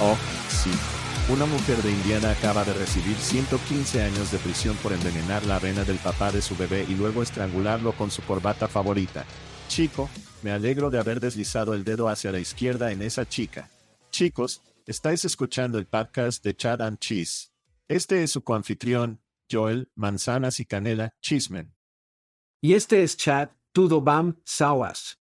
Oh, sí. Una mujer de Indiana acaba de recibir 115 años de prisión por envenenar la avena del papá de su bebé y luego estrangularlo con su corbata favorita. Chico, me alegro de haber deslizado el dedo hacia la izquierda en esa chica. Chicos, estáis escuchando el podcast de Chad and Cheese. Este es su coanfitrión, Joel, Manzanas y Canela, Chismen. Y este es Chad, Tudo Bam, Sawas.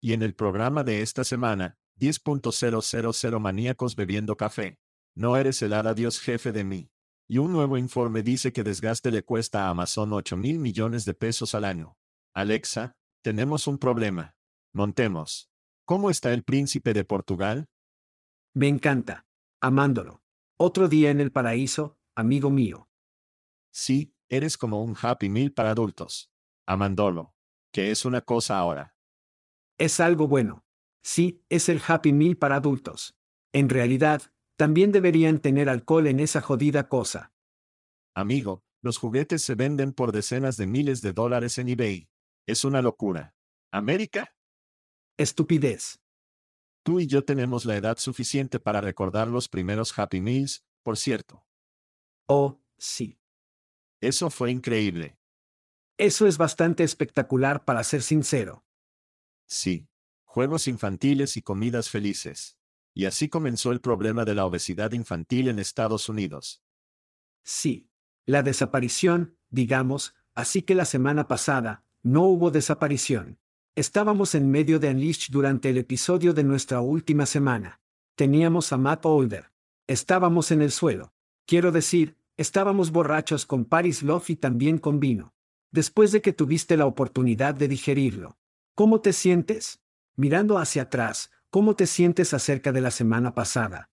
Y en el programa de esta semana, 10.000 maníacos bebiendo café. No eres el Dios jefe de mí. Y un nuevo informe dice que desgaste le cuesta a Amazon 8 mil millones de pesos al año. Alexa, tenemos un problema. Montemos. ¿Cómo está el príncipe de Portugal? Me encanta. Amándolo. Otro día en el paraíso, amigo mío. Sí, eres como un Happy Meal para adultos. Amándolo. ¿Qué es una cosa ahora? Es algo bueno. Sí, es el Happy Meal para adultos. En realidad, también deberían tener alcohol en esa jodida cosa. Amigo, los juguetes se venden por decenas de miles de dólares en eBay. Es una locura. ¿América? Estupidez. Tú y yo tenemos la edad suficiente para recordar los primeros Happy Meals, por cierto. Oh, sí. Eso fue increíble. Eso es bastante espectacular para ser sincero. Sí. Juegos infantiles y comidas felices. Y así comenzó el problema de la obesidad infantil en Estados Unidos. Sí. La desaparición, digamos, así que la semana pasada, no hubo desaparición. Estábamos en medio de Unleashed durante el episodio de nuestra última semana. Teníamos a Matt Older. Estábamos en el suelo. Quiero decir, estábamos borrachos con Paris Love y también con vino. Después de que tuviste la oportunidad de digerirlo. ¿Cómo te sientes? Mirando hacia atrás, ¿Cómo te sientes acerca de la semana pasada?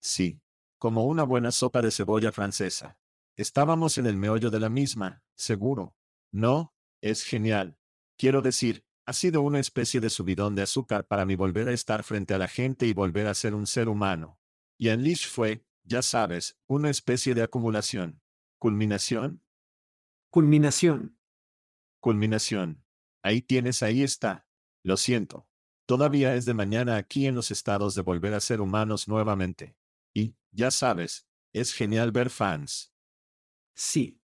Sí, como una buena sopa de cebolla francesa. Estábamos en el meollo de la misma, seguro. No, es genial. Quiero decir, ha sido una especie de subidón de azúcar para mí volver a estar frente a la gente y volver a ser un ser humano. Y Unleash fue, ya sabes, una especie de acumulación. ¿Culminación? Culminación. Culminación. Ahí tienes, ahí está. Lo siento. Todavía es de mañana aquí en los estados de volver a ser humanos nuevamente. Y, ya sabes, es genial ver fans. Sí.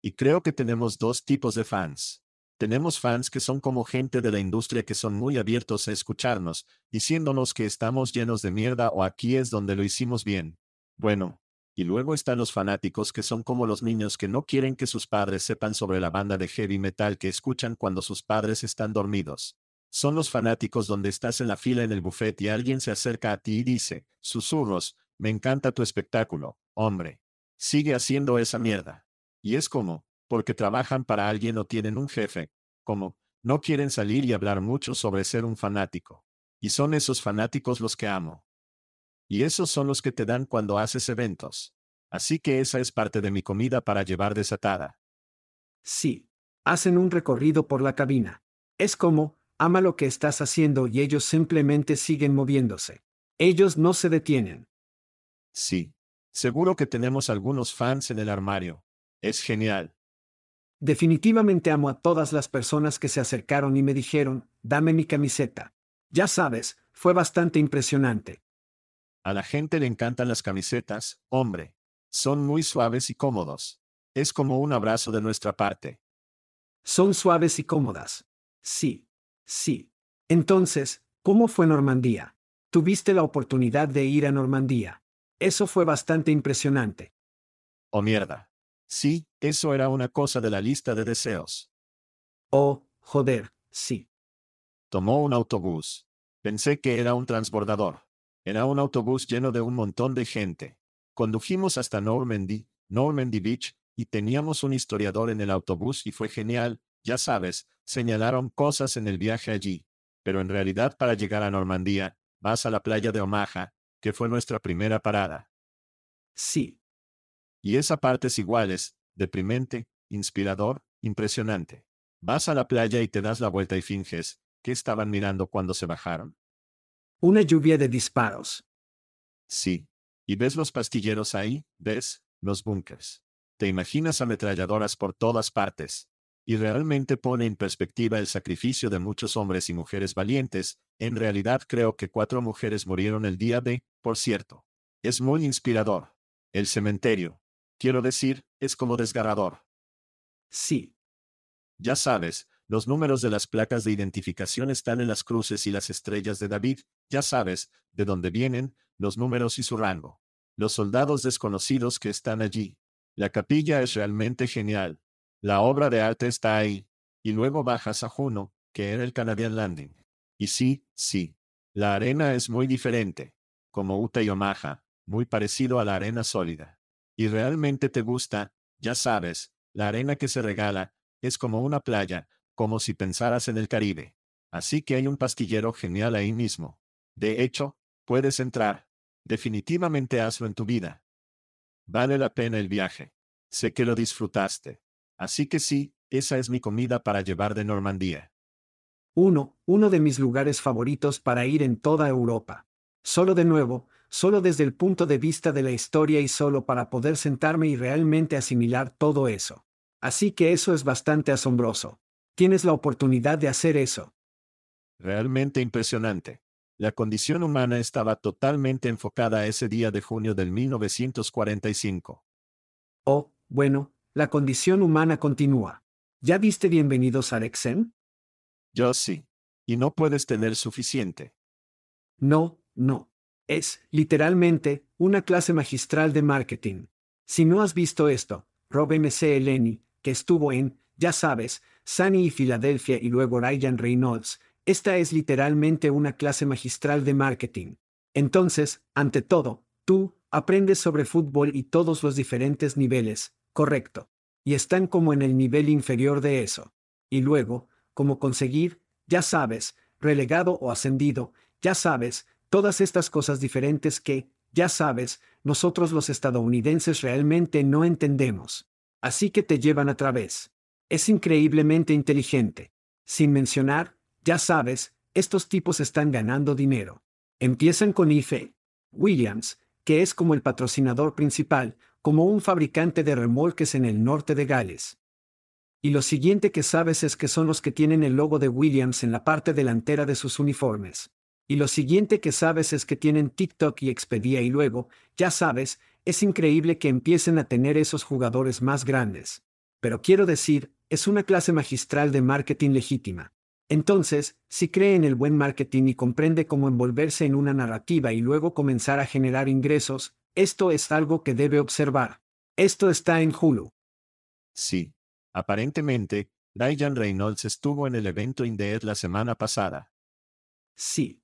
Y creo que tenemos dos tipos de fans. Tenemos fans que son como gente de la industria que son muy abiertos a escucharnos, diciéndonos que estamos llenos de mierda o aquí es donde lo hicimos bien. Bueno, y luego están los fanáticos que son como los niños que no quieren que sus padres sepan sobre la banda de heavy metal que escuchan cuando sus padres están dormidos. Son los fanáticos donde estás en la fila en el buffet y alguien se acerca a ti y dice, susurros, me encanta tu espectáculo, hombre. Sigue haciendo esa mierda. Y es como, porque trabajan para alguien o tienen un jefe, como, no quieren salir y hablar mucho sobre ser un fanático. Y son esos fanáticos los que amo. Y esos son los que te dan cuando haces eventos. Así que esa es parte de mi comida para llevar desatada. Sí. Hacen un recorrido por la cabina. Es como, ama lo que estás haciendo y ellos simplemente siguen moviéndose. Ellos no se detienen. Sí. Seguro que tenemos algunos fans en el armario. Es genial. Definitivamente amo a todas las personas que se acercaron y me dijeron, dame mi camiseta. Ya sabes, fue bastante impresionante. A la gente le encantan las camisetas, hombre. Son muy suaves y cómodos. Es como un abrazo de nuestra parte. Son suaves y cómodas. Sí. Sí. Entonces, ¿cómo fue Normandía? Tuviste la oportunidad de ir a Normandía. Eso fue bastante impresionante. Oh mierda. Sí, eso era una cosa de la lista de deseos. Oh, joder, sí. Tomó un autobús. Pensé que era un transbordador. Era un autobús lleno de un montón de gente. Condujimos hasta Normandy, Normandy Beach, y teníamos un historiador en el autobús y fue genial, ya sabes, señalaron cosas en el viaje allí. Pero en realidad para llegar a Normandía, vas a la playa de Omaha, que fue nuestra primera parada. Sí. Y esa parte es iguales, deprimente, inspirador, impresionante. Vas a la playa y te das la vuelta y finges, ¿qué estaban mirando cuando se bajaron? Una lluvia de disparos. Sí. Y ves los pastilleros ahí, ves, los búnkers. Te imaginas ametralladoras por todas partes. Y realmente pone en perspectiva el sacrificio de muchos hombres y mujeres valientes, en realidad creo que cuatro mujeres murieron el día de, por cierto. Es muy inspirador. El cementerio. Quiero decir, es como desgarrador. Sí. Ya sabes, los números de las placas de identificación están en las cruces y las estrellas de David, ya sabes, de dónde vienen, los números y su rango. Los soldados desconocidos que están allí. La capilla es realmente genial. La obra de arte está ahí. Y luego bajas a Juno, que era el Canadian Landing. Y sí, sí. La arena es muy diferente. Como Utah y Omaha, muy parecido a la arena sólida. Y realmente te gusta, ya sabes, la arena que se regala, es como una playa, como si pensaras en el Caribe. Así que hay un pastillero genial ahí mismo. De hecho, puedes entrar. Definitivamente hazlo en tu vida. Vale la pena el viaje. Sé que lo disfrutaste. Así que sí, esa es mi comida para llevar de Normandía. Uno, uno de mis lugares favoritos para ir en toda Europa. Solo de nuevo, solo desde el punto de vista de la historia y solo para poder sentarme y realmente asimilar todo eso. Así que eso es bastante asombroso. Tienes la oportunidad de hacer eso. Realmente impresionante. La condición humana estaba totalmente enfocada a ese día de junio del 1945. Oh, bueno, la condición humana continúa. ¿Ya viste Bienvenidos al Exen? Yo sí. Y no puedes tener suficiente. No, no. Es, literalmente, una clase magistral de marketing. Si no has visto esto, Rob M.C. Eleni, que estuvo en, ya sabes, Sunny y Filadelfia y luego Ryan Reynolds, esta es literalmente una clase magistral de marketing. Entonces, ante todo, tú, aprendes sobre fútbol y todos los diferentes niveles, correcto. Y están como en el nivel inferior de eso. Y luego, como conseguir, ya sabes, relegado o ascendido, ya sabes, todas estas cosas diferentes que, ya sabes, nosotros los estadounidenses realmente no entendemos. Así que te llevan a través. Es increíblemente inteligente. Sin mencionar, ya sabes, estos tipos están ganando dinero. Empiezan con IFE. Williams, que es como el patrocinador principal, como un fabricante de remolques en el norte de Gales. Y lo siguiente que sabes es que son los que tienen el logo de Williams en la parte delantera de sus uniformes. Y lo siguiente que sabes es que tienen TikTok y Expedia y luego, ya sabes, es increíble que empiecen a tener esos jugadores más grandes. Pero quiero decir, es una clase magistral de marketing legítima. Entonces, si cree en el buen marketing y comprende cómo envolverse en una narrativa y luego comenzar a generar ingresos, esto es algo que debe observar. Esto está en Hulu. Sí. Aparentemente, Ryan Reynolds estuvo en el evento Indeed la semana pasada. Sí.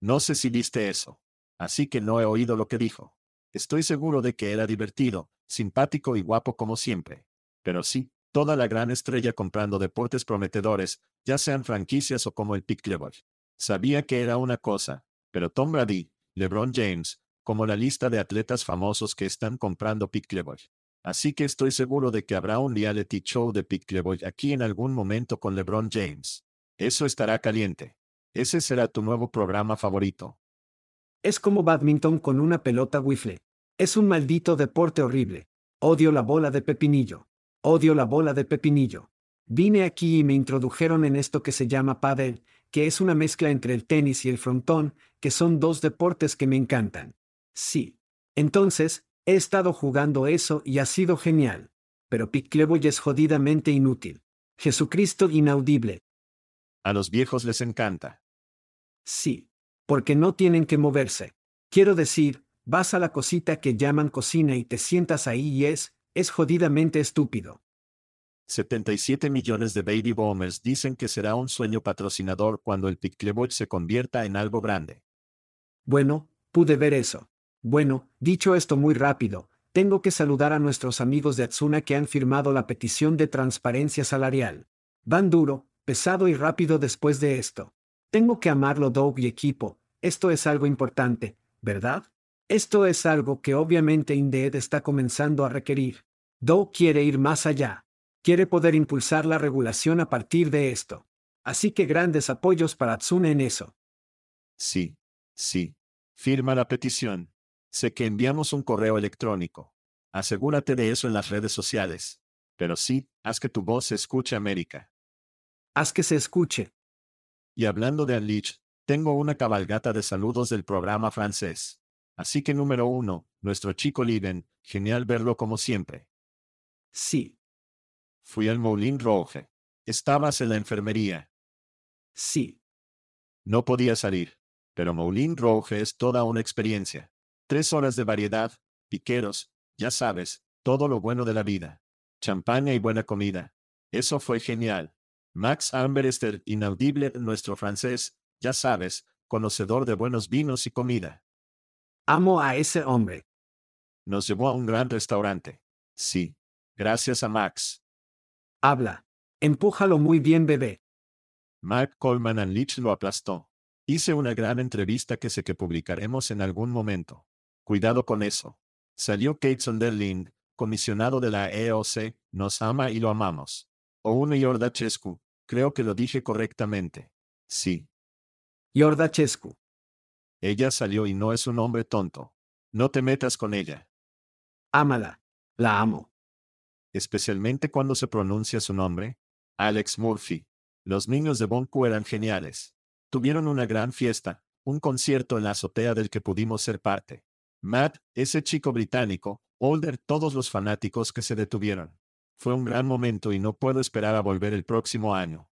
No sé si viste eso. Así que no he oído lo que dijo. Estoy seguro de que era divertido, simpático y guapo como siempre. Pero sí, toda la gran estrella comprando deportes prometedores, ya sean franquicias o como el Pickleball. Sabía que era una cosa, pero Tom Brady, LeBron James, como la lista de atletas famosos que están comprando Pickleball. Así que estoy seguro de que habrá un reality show de Pickleball aquí en algún momento con LeBron James. Eso estará caliente. Ese será tu nuevo programa favorito. Es como badminton con una pelota wiffle. Es un maldito deporte horrible. Odio la bola de pepinillo. Odio la bola de pepinillo. Vine aquí y me introdujeron en esto que se llama pádel, que es una mezcla entre el tenis y el frontón, que son dos deportes que me encantan. Sí. Entonces, he estado jugando eso y ha sido genial. Pero Pickleboy es jodidamente inútil. Jesucristo inaudible. A los viejos les encanta. Sí. Porque no tienen que moverse. Quiero decir, vas a la cosita que llaman cocina y te sientas ahí y es, es jodidamente estúpido. 77 millones de baby boomers dicen que será un sueño patrocinador cuando el Picklebot se convierta en algo grande. Bueno, pude ver eso. Bueno, dicho esto muy rápido, tengo que saludar a nuestros amigos de Atsuna que han firmado la petición de transparencia salarial. Van duro, pesado y rápido después de esto. Tengo que amarlo Doug y equipo, esto es algo importante, ¿verdad? Esto es algo que obviamente Indeed está comenzando a requerir. Doug quiere ir más allá quiere poder impulsar la regulación a partir de esto. Así que grandes apoyos para Tsune en eso. Sí, sí. Firma la petición. Sé que enviamos un correo electrónico. Asegúrate de eso en las redes sociales. Pero sí, haz que tu voz se escuche, América. Haz que se escuche. Y hablando de Unleash, tengo una cabalgata de saludos del programa francés. Así que número uno, nuestro chico Liven, genial verlo como siempre. Sí, Fui al Moulin Rouge. Estabas en la enfermería. Sí. No podía salir. Pero Moulin Rouge es toda una experiencia. Tres horas de variedad, piqueros, ya sabes, todo lo bueno de la vida. Champaña y buena comida. Eso fue genial. Max Amberester, inaudible, nuestro francés, ya sabes, conocedor de buenos vinos y comida. Amo a ese hombre. Nos llevó a un gran restaurante. Sí. Gracias a Max. Habla. Empújalo muy bien, bebé. Mark Coleman and Leach lo aplastó. Hice una gran entrevista que sé que publicaremos en algún momento. Cuidado con eso. Salió Kate Sonderlind, comisionado de la EOC, nos ama y lo amamos. O una Yordachescu, creo que lo dije correctamente. Sí. Yordachescu. Ella salió y no es un hombre tonto. No te metas con ella. Ámala. La amo especialmente cuando se pronuncia su nombre, Alex Murphy. Los niños de Bonku eran geniales. Tuvieron una gran fiesta, un concierto en la azotea del que pudimos ser parte. Matt, ese chico británico, Older, todos los fanáticos que se detuvieron. Fue un gran momento y no puedo esperar a volver el próximo año.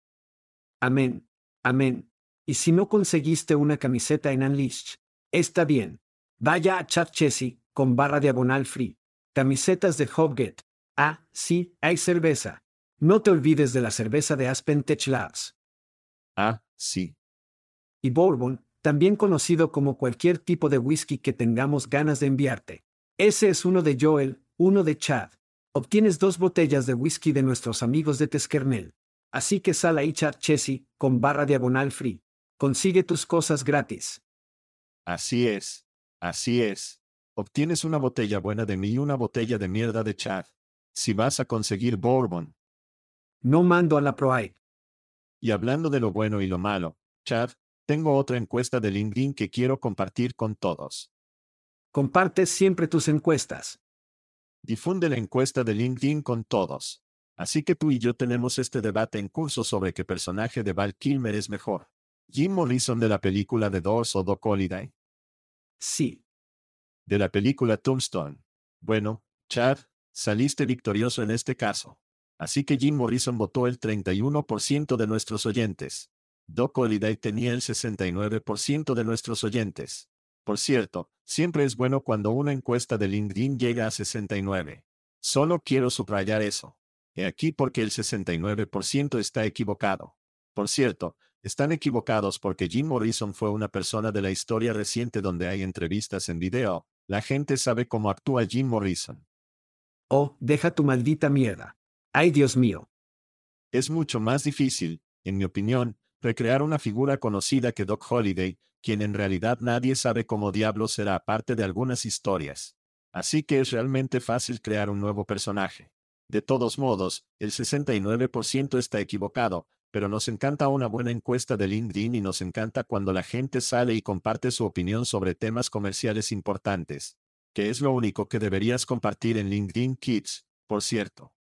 Amén. Amén. Y si no conseguiste una camiseta en Unleashed, está bien. Vaya a Chat Chessy, con barra diagonal free. Camisetas de Hobget, Ah, sí, hay cerveza. No te olvides de la cerveza de Aspen Tech Labs. Ah, sí. Y Bourbon, también conocido como cualquier tipo de whisky que tengamos ganas de enviarte. Ese es uno de Joel, uno de Chad. Obtienes dos botellas de whisky de nuestros amigos de Teskernel. Así que sal ahí Chad Chessy, con barra diagonal free. Consigue tus cosas gratis. Así es. Así es. Obtienes una botella buena de mí y una botella de mierda de Chad si vas a conseguir Bourbon. No mando a la ProAid. Y hablando de lo bueno y lo malo, Chad, tengo otra encuesta de LinkedIn que quiero compartir con todos. Compartes siempre tus encuestas. Difunde la encuesta de LinkedIn con todos. Así que tú y yo tenemos este debate en curso sobre qué personaje de Val Kilmer es mejor. Jim Morrison de la película The Doors o Doc Holiday. Sí. De la película Tombstone. Bueno, Chad, Saliste victorioso en este caso. Así que Jim Morrison votó el 31% de nuestros oyentes. Doc Holiday tenía el 69% de nuestros oyentes. Por cierto, siempre es bueno cuando una encuesta de LinkedIn llega a 69. Solo quiero subrayar eso. He aquí porque el 69% está equivocado. Por cierto, están equivocados porque Jim Morrison fue una persona de la historia reciente donde hay entrevistas en video. La gente sabe cómo actúa Jim Morrison. Oh, deja tu maldita mierda. Ay, Dios mío. Es mucho más difícil, en mi opinión, recrear una figura conocida que Doc Holiday, quien en realidad nadie sabe cómo diablo será parte de algunas historias. Así que es realmente fácil crear un nuevo personaje. De todos modos, el 69% está equivocado, pero nos encanta una buena encuesta de LinkedIn y nos encanta cuando la gente sale y comparte su opinión sobre temas comerciales importantes, que es lo único que deberías compartir en LinkedIn Kids, por cierto.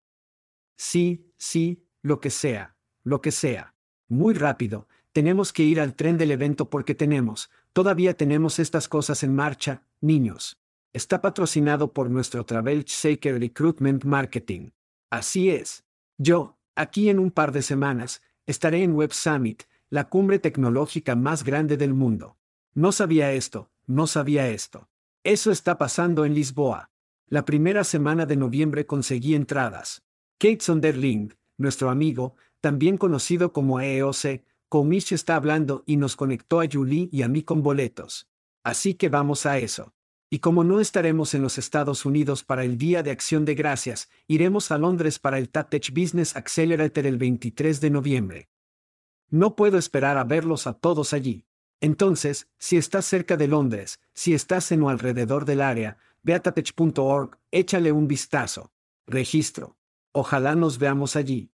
Sí, sí, lo que sea, lo que sea. Muy rápido, tenemos que ir al tren del evento porque tenemos, todavía tenemos estas cosas en marcha, niños. Está patrocinado por nuestro Travel Shaker Recruitment Marketing. Así es. Yo, aquí en un par de semanas, estaré en Web Summit, la cumbre tecnológica más grande del mundo. No sabía esto, no sabía esto. Eso está pasando en Lisboa. La primera semana de noviembre conseguí entradas. Kate Sonderling, nuestro amigo, también conocido como EOC, Comish está hablando y nos conectó a Julie y a mí con boletos. Así que vamos a eso. Y como no estaremos en los Estados Unidos para el Día de Acción de Gracias, iremos a Londres para el TATECH Business Accelerator el 23 de noviembre. No puedo esperar a verlos a todos allí. Entonces, si estás cerca de Londres, si estás en o alrededor del área, ve a tatech.org, échale un vistazo. Registro. Ojalá nos veamos allí.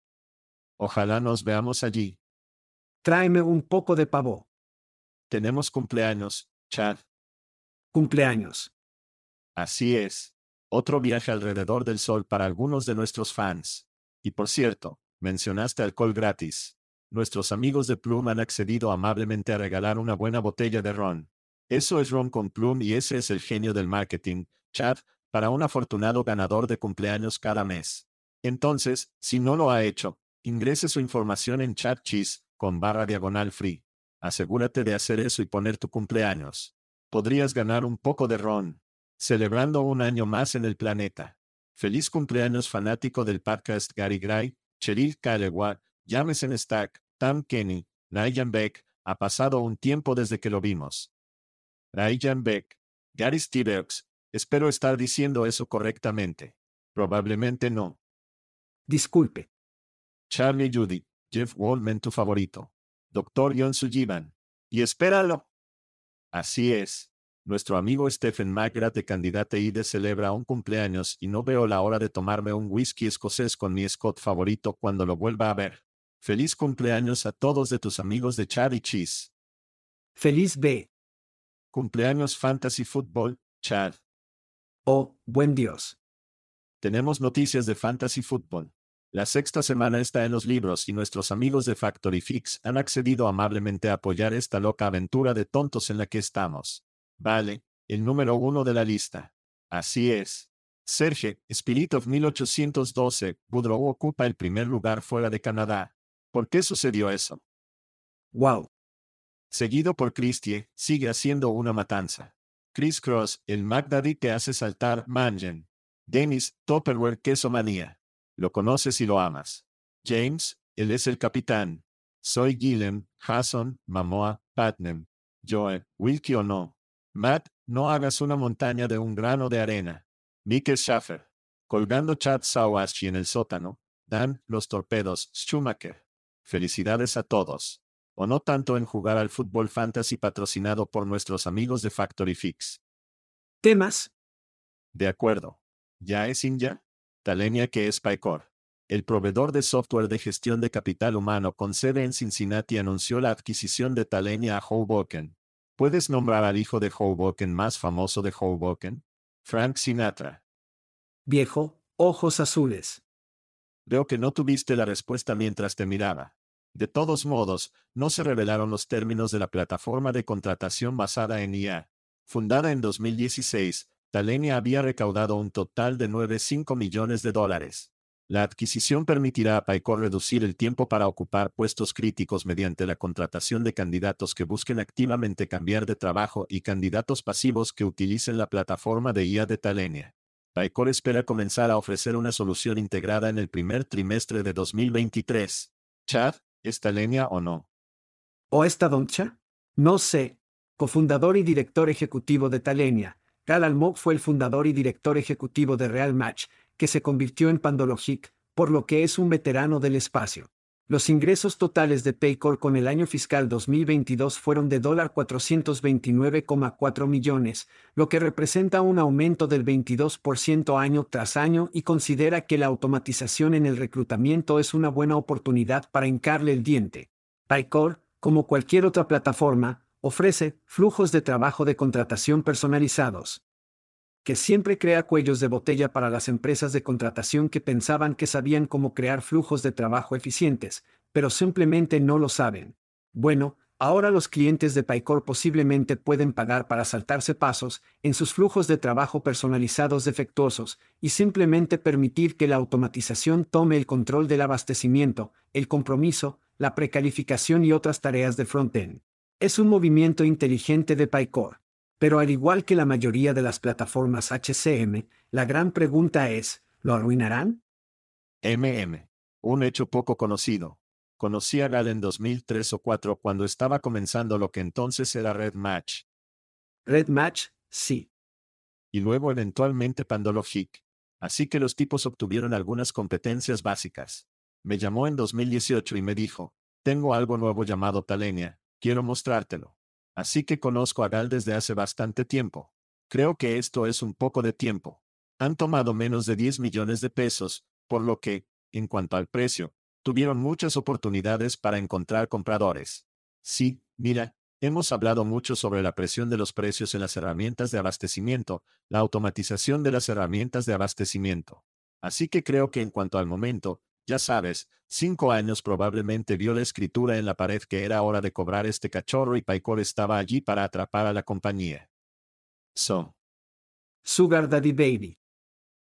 Ojalá nos veamos allí. Tráeme un poco de pavo. Tenemos cumpleaños, Chad. Cumpleaños. Así es. Otro viaje alrededor del sol para algunos de nuestros fans. Y por cierto, mencionaste alcohol gratis. Nuestros amigos de Plum han accedido amablemente a regalar una buena botella de ron. Eso es ron con Plum y ese es el genio del marketing, Chad, para un afortunado ganador de cumpleaños cada mes. Entonces, si no lo ha hecho, ingrese su información en Chat Cheese, con barra diagonal free. Asegúrate de hacer eso y poner tu cumpleaños podrías ganar un poco de ron. Celebrando un año más en el planeta. Feliz cumpleaños fanático del podcast Gary Gray, Cheryl Kalewa, Jameson Stack, Tam Kenny, Ryan Beck, ha pasado un tiempo desde que lo vimos. Ryan Beck, Gary Stevens, espero estar diciendo eso correctamente. Probablemente no. Disculpe. Charlie Judy, Jeff Wallman tu favorito. Doctor John Sullivan. Y espéralo. Así es. Nuestro amigo Stephen McGrath de Candidate ID celebra un cumpleaños y no veo la hora de tomarme un whisky escocés con mi Scott favorito cuando lo vuelva a ver. Feliz cumpleaños a todos de tus amigos de Chad y Cheese. Feliz B. Cumpleaños Fantasy Football, Chad. Oh, buen Dios. Tenemos noticias de Fantasy Football. La sexta semana está en los libros y nuestros amigos de Factory Fix han accedido amablemente a apoyar esta loca aventura de tontos en la que estamos. Vale, el número uno de la lista. Así es. Serge, Spirit of 1812, Woodrow ocupa el primer lugar fuera de Canadá. ¿Por qué sucedió eso? Wow. Seguido por Christie, sigue haciendo una matanza. Chris Cross, el McDaddy que hace saltar Mangen. Dennis, Topperware Queso Manía. Lo conoces y lo amas. James, él es el capitán. Soy Gillem, Hasson, Mamoa, Patnem. Joe, Wilkie o no. Matt, no hagas una montaña de un grano de arena. Mikel Schaffer. Colgando Chad Sawashi en el sótano. Dan, los torpedos, Schumacher. Felicidades a todos. O no tanto en jugar al fútbol fantasy patrocinado por nuestros amigos de Factory Fix. ¿Temas? De acuerdo. ¿Ya es Inja? Talenia que es Paycor. El proveedor de software de gestión de capital humano con sede en Cincinnati anunció la adquisición de Talenia a Hoboken. ¿Puedes nombrar al hijo de Hoboken más famoso de Hoboken? Frank Sinatra. Viejo, ojos azules. Veo que no tuviste la respuesta mientras te miraba. De todos modos, no se revelaron los términos de la plataforma de contratación basada en IA. Fundada en 2016, Talenia había recaudado un total de 9,5 millones de dólares. La adquisición permitirá a Paycor reducir el tiempo para ocupar puestos críticos mediante la contratación de candidatos que busquen activamente cambiar de trabajo y candidatos pasivos que utilicen la plataforma de IA de Talenia. Paycor espera comenzar a ofrecer una solución integrada en el primer trimestre de 2023. Chad, ¿es Talenia o no? ¿O esta doncha? No sé. Cofundador y director ejecutivo de Talenia, Gal Almog fue el fundador y director ejecutivo de Real Match, que se convirtió en Pandologic, por lo que es un veterano del espacio. Los ingresos totales de Paycor con el año fiscal 2022 fueron de $429,4 millones, lo que representa un aumento del 22% año tras año y considera que la automatización en el reclutamiento es una buena oportunidad para hincarle el diente. Paycor, como cualquier otra plataforma, ofrece flujos de trabajo de contratación personalizados que siempre crea cuellos de botella para las empresas de contratación que pensaban que sabían cómo crear flujos de trabajo eficientes, pero simplemente no lo saben. Bueno, ahora los clientes de Paycor posiblemente pueden pagar para saltarse pasos en sus flujos de trabajo personalizados defectuosos y simplemente permitir que la automatización tome el control del abastecimiento, el compromiso, la precalificación y otras tareas de frontend. Es un movimiento inteligente de Paycor. Pero al igual que la mayoría de las plataformas HCM, la gran pregunta es, ¿lo arruinarán? MM. Un hecho poco conocido. Conocí a Gal en 2003 o 4 cuando estaba comenzando lo que entonces era Red Match. Red Match, sí. Y luego eventualmente Pandologic. Así que los tipos obtuvieron algunas competencias básicas. Me llamó en 2018 y me dijo, tengo algo nuevo llamado Talenia, quiero mostrártelo. Así que conozco a Gal desde hace bastante tiempo. Creo que esto es un poco de tiempo. Han tomado menos de 10 millones de pesos, por lo que, en cuanto al precio, tuvieron muchas oportunidades para encontrar compradores. Sí, mira, hemos hablado mucho sobre la presión de los precios en las herramientas de abastecimiento, la automatización de las herramientas de abastecimiento. Así que creo que en cuanto al momento, ya sabes, cinco años probablemente vio la escritura en la pared que era hora de cobrar este cachorro y Paycor estaba allí para atrapar a la compañía. So. Sugar Daddy Baby.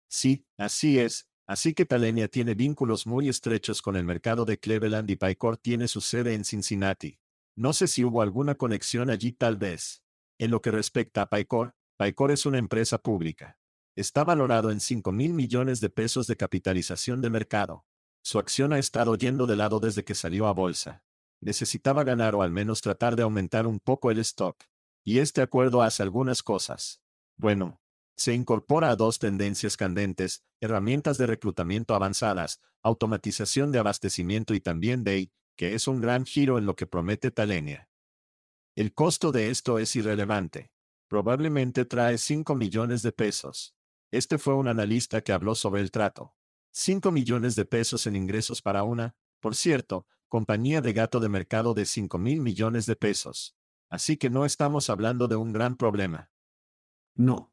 Sí, así es. Así que Talenia tiene vínculos muy estrechos con el mercado de Cleveland y Paycor tiene su sede en Cincinnati. No sé si hubo alguna conexión allí tal vez. En lo que respecta a Paycor, Paycor es una empresa pública. Está valorado en 5 mil millones de pesos de capitalización de mercado. Su acción ha estado yendo de lado desde que salió a bolsa. Necesitaba ganar o al menos tratar de aumentar un poco el stock. Y este acuerdo hace algunas cosas. Bueno, se incorpora a dos tendencias candentes, herramientas de reclutamiento avanzadas, automatización de abastecimiento y también DEI, que es un gran giro en lo que promete Talenia. El costo de esto es irrelevante. Probablemente trae 5 millones de pesos. Este fue un analista que habló sobre el trato. 5 millones de pesos en ingresos para una, por cierto, compañía de gato de mercado de 5 mil millones de pesos. Así que no estamos hablando de un gran problema. No.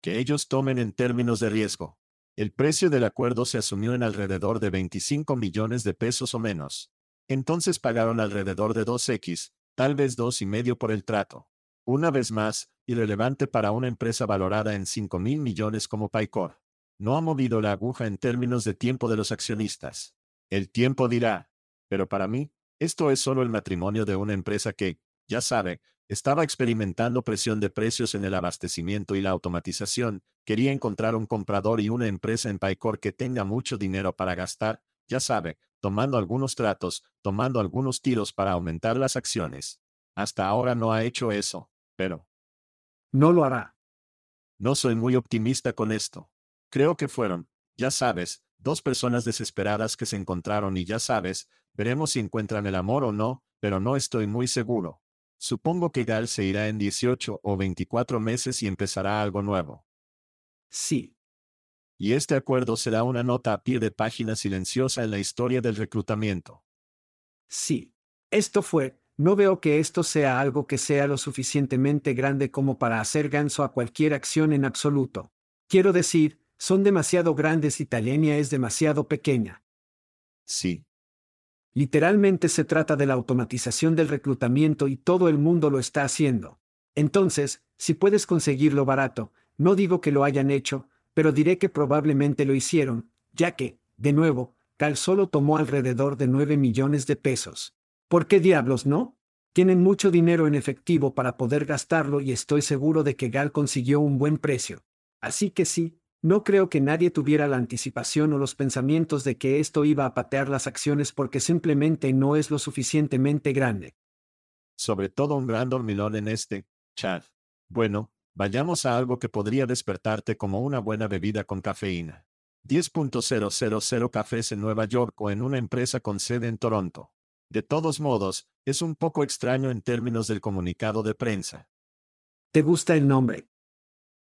Que ellos tomen en términos de riesgo. El precio del acuerdo se asumió en alrededor de 25 millones de pesos o menos. Entonces pagaron alrededor de 2x, tal vez dos y medio por el trato. Una vez más, irrelevante para una empresa valorada en 5 mil millones como Paycor no ha movido la aguja en términos de tiempo de los accionistas. El tiempo dirá. Pero para mí, esto es solo el matrimonio de una empresa que, ya sabe, estaba experimentando presión de precios en el abastecimiento y la automatización, quería encontrar un comprador y una empresa en Paycor que tenga mucho dinero para gastar, ya sabe, tomando algunos tratos, tomando algunos tiros para aumentar las acciones. Hasta ahora no ha hecho eso, pero... No lo hará. No soy muy optimista con esto. Creo que fueron, ya sabes, dos personas desesperadas que se encontraron y ya sabes, veremos si encuentran el amor o no, pero no estoy muy seguro. Supongo que Gal se irá en 18 o 24 meses y empezará algo nuevo. Sí. Y este acuerdo será una nota a pie de página silenciosa en la historia del reclutamiento. Sí. Esto fue, no veo que esto sea algo que sea lo suficientemente grande como para hacer ganso a cualquier acción en absoluto. Quiero decir, son demasiado grandes y Talenia es demasiado pequeña. Sí. Literalmente se trata de la automatización del reclutamiento y todo el mundo lo está haciendo. Entonces, si puedes conseguirlo barato, no digo que lo hayan hecho, pero diré que probablemente lo hicieron, ya que, de nuevo, Cal solo tomó alrededor de 9 millones de pesos. ¿Por qué diablos no? Tienen mucho dinero en efectivo para poder gastarlo y estoy seguro de que Gal consiguió un buen precio. Así que sí, no creo que nadie tuviera la anticipación o los pensamientos de que esto iba a patear las acciones porque simplemente no es lo suficientemente grande. Sobre todo un gran dormilón en este, Chad. Bueno, vayamos a algo que podría despertarte como una buena bebida con cafeína. 10.000 cafés en Nueva York o en una empresa con sede en Toronto. De todos modos, es un poco extraño en términos del comunicado de prensa. ¿Te gusta el nombre?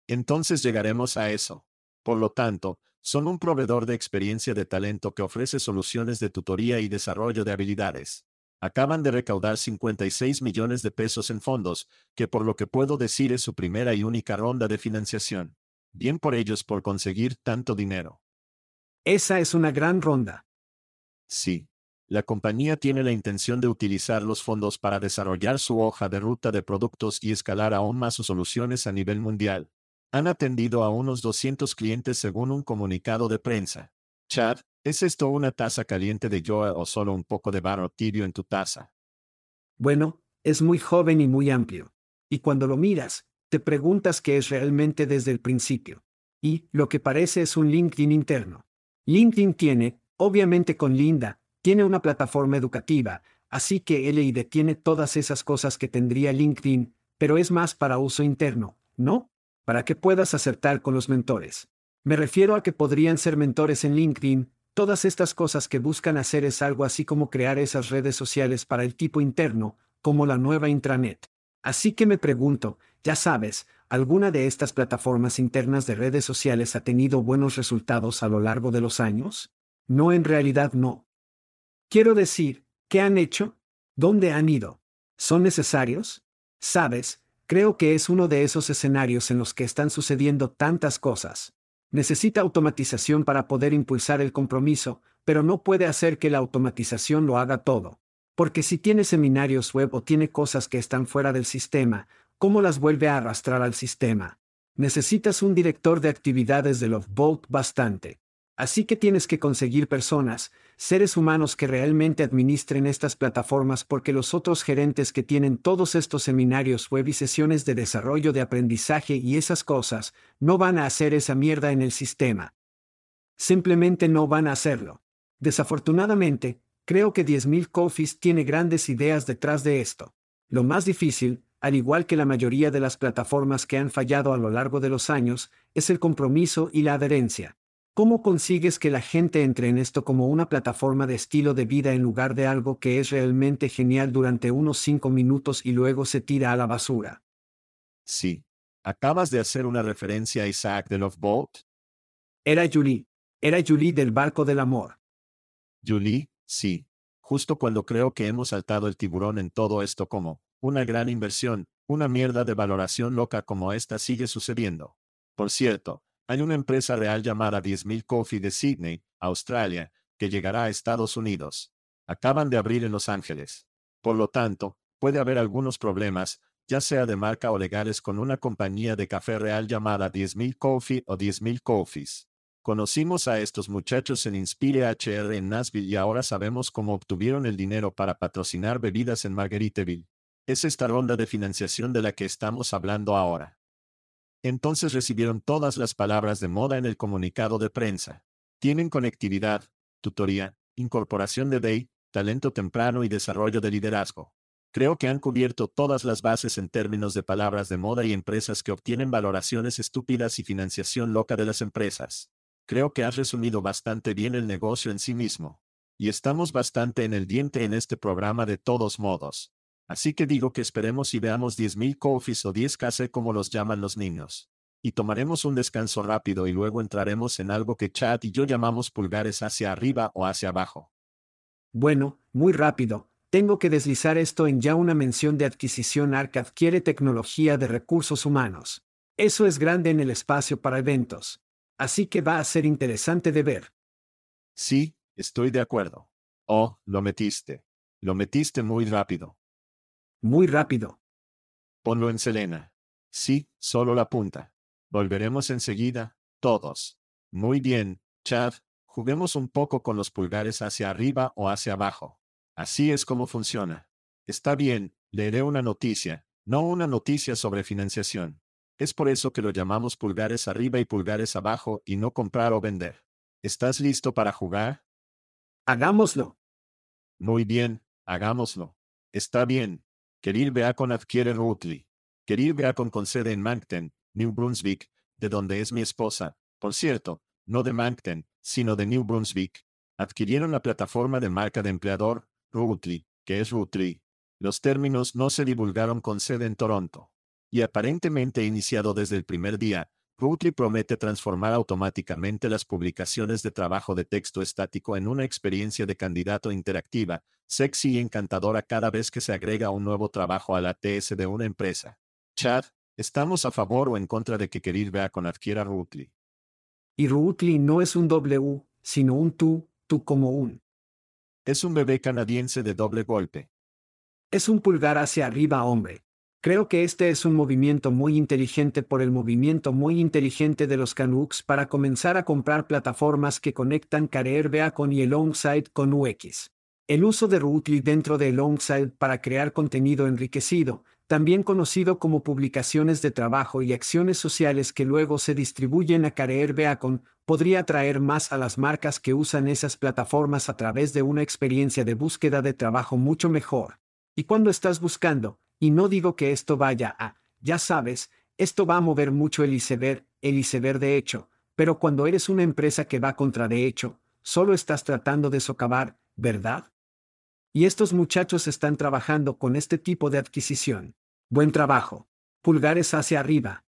Entonces llegaremos a eso. Por lo tanto, son un proveedor de experiencia de talento que ofrece soluciones de tutoría y desarrollo de habilidades. Acaban de recaudar 56 millones de pesos en fondos, que por lo que puedo decir es su primera y única ronda de financiación. Bien por ellos por conseguir tanto dinero. Esa es una gran ronda. Sí. La compañía tiene la intención de utilizar los fondos para desarrollar su hoja de ruta de productos y escalar aún más sus soluciones a nivel mundial. Han atendido a unos 200 clientes según un comunicado de prensa. Chad, ¿es esto una taza caliente de Joe o solo un poco de barro tibio en tu taza? Bueno, es muy joven y muy amplio. Y cuando lo miras, te preguntas qué es realmente desde el principio. Y, lo que parece es un LinkedIn interno. LinkedIn tiene, obviamente con Linda, tiene una plataforma educativa, así que LID tiene todas esas cosas que tendría LinkedIn, pero es más para uso interno, ¿no? Para que puedas acertar con los mentores. Me refiero a que podrían ser mentores en LinkedIn, todas estas cosas que buscan hacer es algo así como crear esas redes sociales para el tipo interno, como la nueva intranet. Así que me pregunto, ya sabes, ¿alguna de estas plataformas internas de redes sociales ha tenido buenos resultados a lo largo de los años? No, en realidad no. Quiero decir, ¿qué han hecho? ¿Dónde han ido? ¿Son necesarios? Sabes, creo que es uno de esos escenarios en los que están sucediendo tantas cosas. Necesita automatización para poder impulsar el compromiso, pero no puede hacer que la automatización lo haga todo. Porque si tiene seminarios web o tiene cosas que están fuera del sistema, ¿cómo las vuelve a arrastrar al sistema? Necesitas un director de actividades de Lovebolt bastante. Así que tienes que conseguir personas, seres humanos que realmente administren estas plataformas porque los otros gerentes que tienen todos estos seminarios web y sesiones de desarrollo de aprendizaje y esas cosas, no van a hacer esa mierda en el sistema. Simplemente no van a hacerlo. Desafortunadamente, creo que 10.000 Coffees tiene grandes ideas detrás de esto. Lo más difícil, al igual que la mayoría de las plataformas que han fallado a lo largo de los años, es el compromiso y la adherencia. ¿Cómo consigues que la gente entre en esto como una plataforma de estilo de vida en lugar de algo que es realmente genial durante unos cinco minutos y luego se tira a la basura? Sí. ¿Acabas de hacer una referencia a Isaac de Love Boat? Era Julie. Era Julie del barco del amor. Julie, sí. Justo cuando creo que hemos saltado el tiburón en todo esto como una gran inversión, una mierda de valoración loca como esta sigue sucediendo. Por cierto, hay una empresa real llamada 10.000 Coffee de Sydney, Australia, que llegará a Estados Unidos. Acaban de abrir en Los Ángeles. Por lo tanto, puede haber algunos problemas, ya sea de marca o legales con una compañía de café real llamada 10.000 Coffee o 10.000 Coffees. Conocimos a estos muchachos en Inspire HR en Nashville y ahora sabemos cómo obtuvieron el dinero para patrocinar bebidas en Margaritaville. Es esta ronda de financiación de la que estamos hablando ahora. Entonces recibieron todas las palabras de moda en el comunicado de prensa. Tienen conectividad, tutoría, incorporación de DEI, talento temprano y desarrollo de liderazgo. Creo que han cubierto todas las bases en términos de palabras de moda y empresas que obtienen valoraciones estúpidas y financiación loca de las empresas. Creo que has resumido bastante bien el negocio en sí mismo. Y estamos bastante en el diente en este programa de todos modos. Así que digo que esperemos y veamos 10.000 coffees o 10 KC como los llaman los niños. Y tomaremos un descanso rápido y luego entraremos en algo que Chad y yo llamamos pulgares hacia arriba o hacia abajo. Bueno, muy rápido. Tengo que deslizar esto en ya una mención de adquisición ARC adquiere tecnología de recursos humanos. Eso es grande en el espacio para eventos. Así que va a ser interesante de ver. Sí, estoy de acuerdo. Oh, lo metiste. Lo metiste muy rápido. Muy rápido. Ponlo en Selena. Sí, solo la punta. Volveremos enseguida, todos. Muy bien, Chad, juguemos un poco con los pulgares hacia arriba o hacia abajo. Así es como funciona. Está bien, leeré una noticia, no una noticia sobre financiación. Es por eso que lo llamamos pulgares arriba y pulgares abajo y no comprar o vender. ¿Estás listo para jugar? Hagámoslo. Muy bien, hagámoslo. Está bien, Querir Beacon adquiere Rutley. Querir Beacon con sede en Moncton, New Brunswick, de donde es mi esposa. Por cierto, no de Moncton, sino de New Brunswick, adquirieron la plataforma de marca de empleador, Rootly, que es Rootly. Los términos no se divulgaron con sede en Toronto. Y aparentemente iniciado desde el primer día, Rootly promete transformar automáticamente las publicaciones de trabajo de texto estático en una experiencia de candidato interactiva, sexy y encantadora cada vez que se agrega un nuevo trabajo a la TS de una empresa. Chad, ¿estamos a favor o en contra de que Querir con adquiera Rootly? Y Rootly no es un W, sino un tú, tú como un. Es un bebé canadiense de doble golpe. Es un pulgar hacia arriba, hombre. Creo que este es un movimiento muy inteligente por el movimiento muy inteligente de los Canucks para comenzar a comprar plataformas que conectan Career Beacon y el Longside con UX. El uso de Rootly dentro de Longside para crear contenido enriquecido, también conocido como publicaciones de trabajo y acciones sociales que luego se distribuyen a Career Beacon, podría atraer más a las marcas que usan esas plataformas a través de una experiencia de búsqueda de trabajo mucho mejor. Y cuando estás buscando, y no digo que esto vaya a, ya sabes, esto va a mover mucho el iceberg, el iceberg de hecho, pero cuando eres una empresa que va contra de hecho, solo estás tratando de socavar, ¿verdad? Y estos muchachos están trabajando con este tipo de adquisición. Buen trabajo. Pulgares hacia arriba.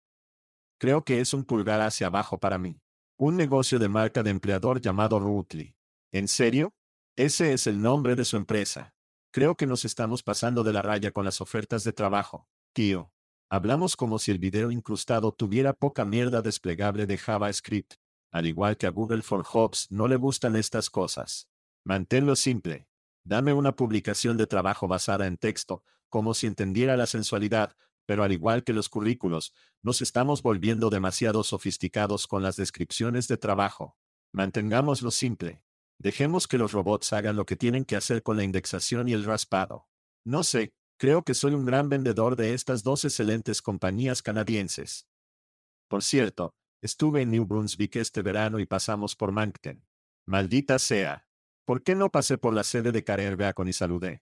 Creo que es un pulgar hacia abajo para mí. Un negocio de marca de empleador llamado Rootly. ¿En serio? Ese es el nombre de su empresa. Creo que nos estamos pasando de la raya con las ofertas de trabajo, tío. Hablamos como si el video incrustado tuviera poca mierda desplegable de JavaScript. Al igual que a Google for Jobs no le gustan estas cosas. Manténlo simple. Dame una publicación de trabajo basada en texto, como si entendiera la sensualidad, pero al igual que los currículos, nos estamos volviendo demasiado sofisticados con las descripciones de trabajo. Mantengámoslo simple. Dejemos que los robots hagan lo que tienen que hacer con la indexación y el raspado. No sé, creo que soy un gran vendedor de estas dos excelentes compañías canadienses. Por cierto, estuve en New Brunswick este verano y pasamos por Moncton. Maldita sea. ¿Por qué no pasé por la sede de Career y saludé?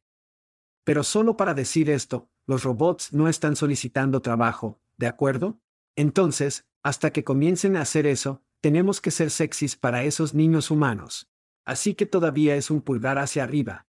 Pero solo para decir esto, los robots no están solicitando trabajo, ¿de acuerdo? Entonces, hasta que comiencen a hacer eso, tenemos que ser sexys para esos niños humanos. Así que todavía es un pulgar hacia arriba.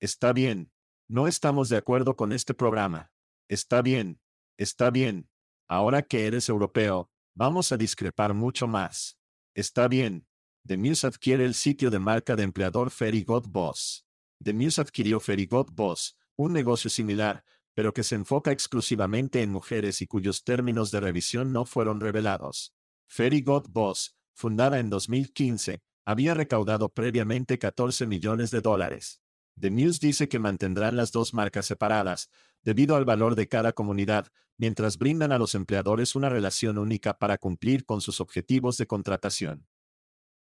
Está bien. No estamos de acuerdo con este programa. Está bien. Está bien. Ahora que eres europeo, vamos a discrepar mucho más. Está bien. The Muse adquiere el sitio de marca de empleador Ferry God Boss. The Muse adquirió Ferry God Boss, un negocio similar, pero que se enfoca exclusivamente en mujeres y cuyos términos de revisión no fueron revelados. Ferry God Boss, fundada en 2015, había recaudado previamente 14 millones de dólares. The News dice que mantendrán las dos marcas separadas, debido al valor de cada comunidad, mientras brindan a los empleadores una relación única para cumplir con sus objetivos de contratación.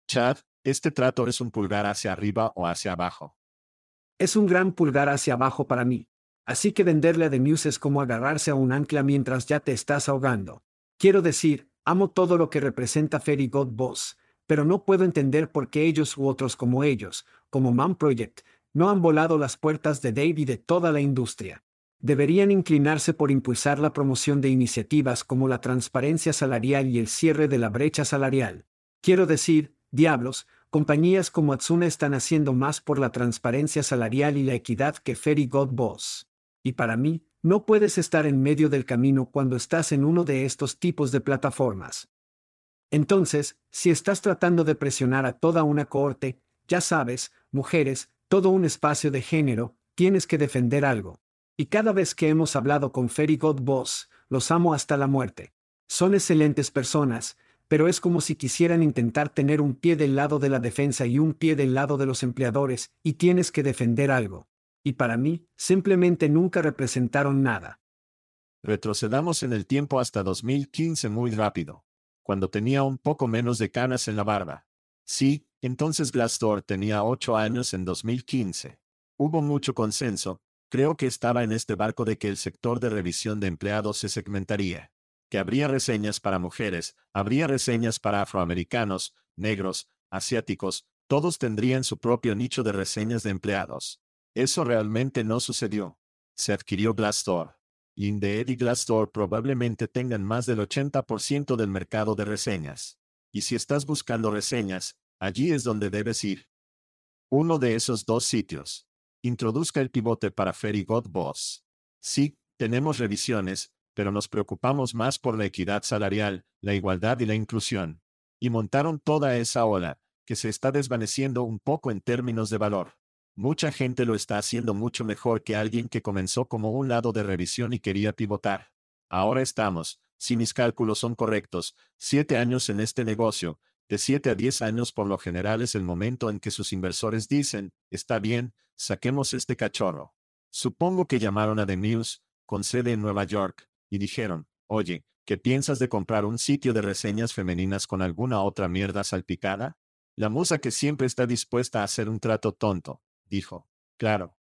Chad, ¿este trato es un pulgar hacia arriba o hacia abajo? Es un gran pulgar hacia abajo para mí. Así que venderle a The News es como agarrarse a un ancla mientras ya te estás ahogando. Quiero decir, amo todo lo que representa Ferry God Boss, pero no puedo entender por qué ellos u otros como ellos, como Man Project, no han volado las puertas de Dave y de toda la industria. Deberían inclinarse por impulsar la promoción de iniciativas como la transparencia salarial y el cierre de la brecha salarial. Quiero decir, diablos, compañías como Atsuna están haciendo más por la transparencia salarial y la equidad que Ferry God Boss. Y para mí, no puedes estar en medio del camino cuando estás en uno de estos tipos de plataformas. Entonces, si estás tratando de presionar a toda una cohorte, ya sabes, mujeres, todo un espacio de género, tienes que defender algo. Y cada vez que hemos hablado con Ferry God Boss, los amo hasta la muerte. Son excelentes personas, pero es como si quisieran intentar tener un pie del lado de la defensa y un pie del lado de los empleadores, y tienes que defender algo. Y para mí, simplemente nunca representaron nada. Retrocedamos en el tiempo hasta 2015 muy rápido cuando tenía un poco menos de canas en la barba. Sí, entonces Glassdoor tenía ocho años en 2015. Hubo mucho consenso, creo que estaba en este barco de que el sector de revisión de empleados se segmentaría. Que habría reseñas para mujeres, habría reseñas para afroamericanos, negros, asiáticos, todos tendrían su propio nicho de reseñas de empleados. Eso realmente no sucedió. Se adquirió Glassdoor. Y Glassdoor probablemente tengan más del 80% del mercado de reseñas. Y si estás buscando reseñas, allí es donde debes ir. Uno de esos dos sitios. Introduzca el pivote para Ferry God Boss. Sí, tenemos revisiones, pero nos preocupamos más por la equidad salarial, la igualdad y la inclusión. Y montaron toda esa ola, que se está desvaneciendo un poco en términos de valor. Mucha gente lo está haciendo mucho mejor que alguien que comenzó como un lado de revisión y quería pivotar. Ahora estamos, si mis cálculos son correctos, siete años en este negocio, de siete a diez años por lo general es el momento en que sus inversores dicen, está bien, saquemos este cachorro. Supongo que llamaron a The News, con sede en Nueva York, y dijeron, oye, ¿qué piensas de comprar un sitio de reseñas femeninas con alguna otra mierda salpicada? La musa que siempre está dispuesta a hacer un trato tonto, dijo. Claro.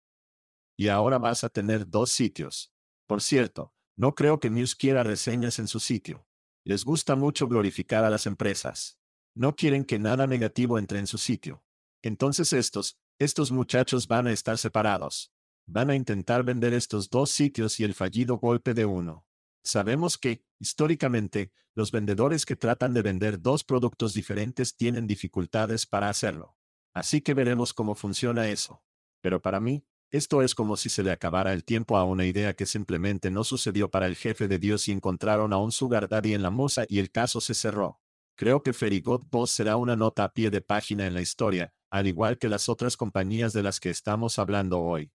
Y ahora vas a tener dos sitios. Por cierto, no creo que News quiera reseñas en su sitio. Les gusta mucho glorificar a las empresas. No quieren que nada negativo entre en su sitio. Entonces estos, estos muchachos van a estar separados. Van a intentar vender estos dos sitios y el fallido golpe de uno. Sabemos que, históricamente, los vendedores que tratan de vender dos productos diferentes tienen dificultades para hacerlo. Así que veremos cómo funciona eso. Pero para mí, esto es como si se le acabara el tiempo a una idea que simplemente no sucedió para el jefe de Dios y encontraron a un sugar daddy en la moza y el caso se cerró. Creo que Ferigot Boss será una nota a pie de página en la historia, al igual que las otras compañías de las que estamos hablando hoy.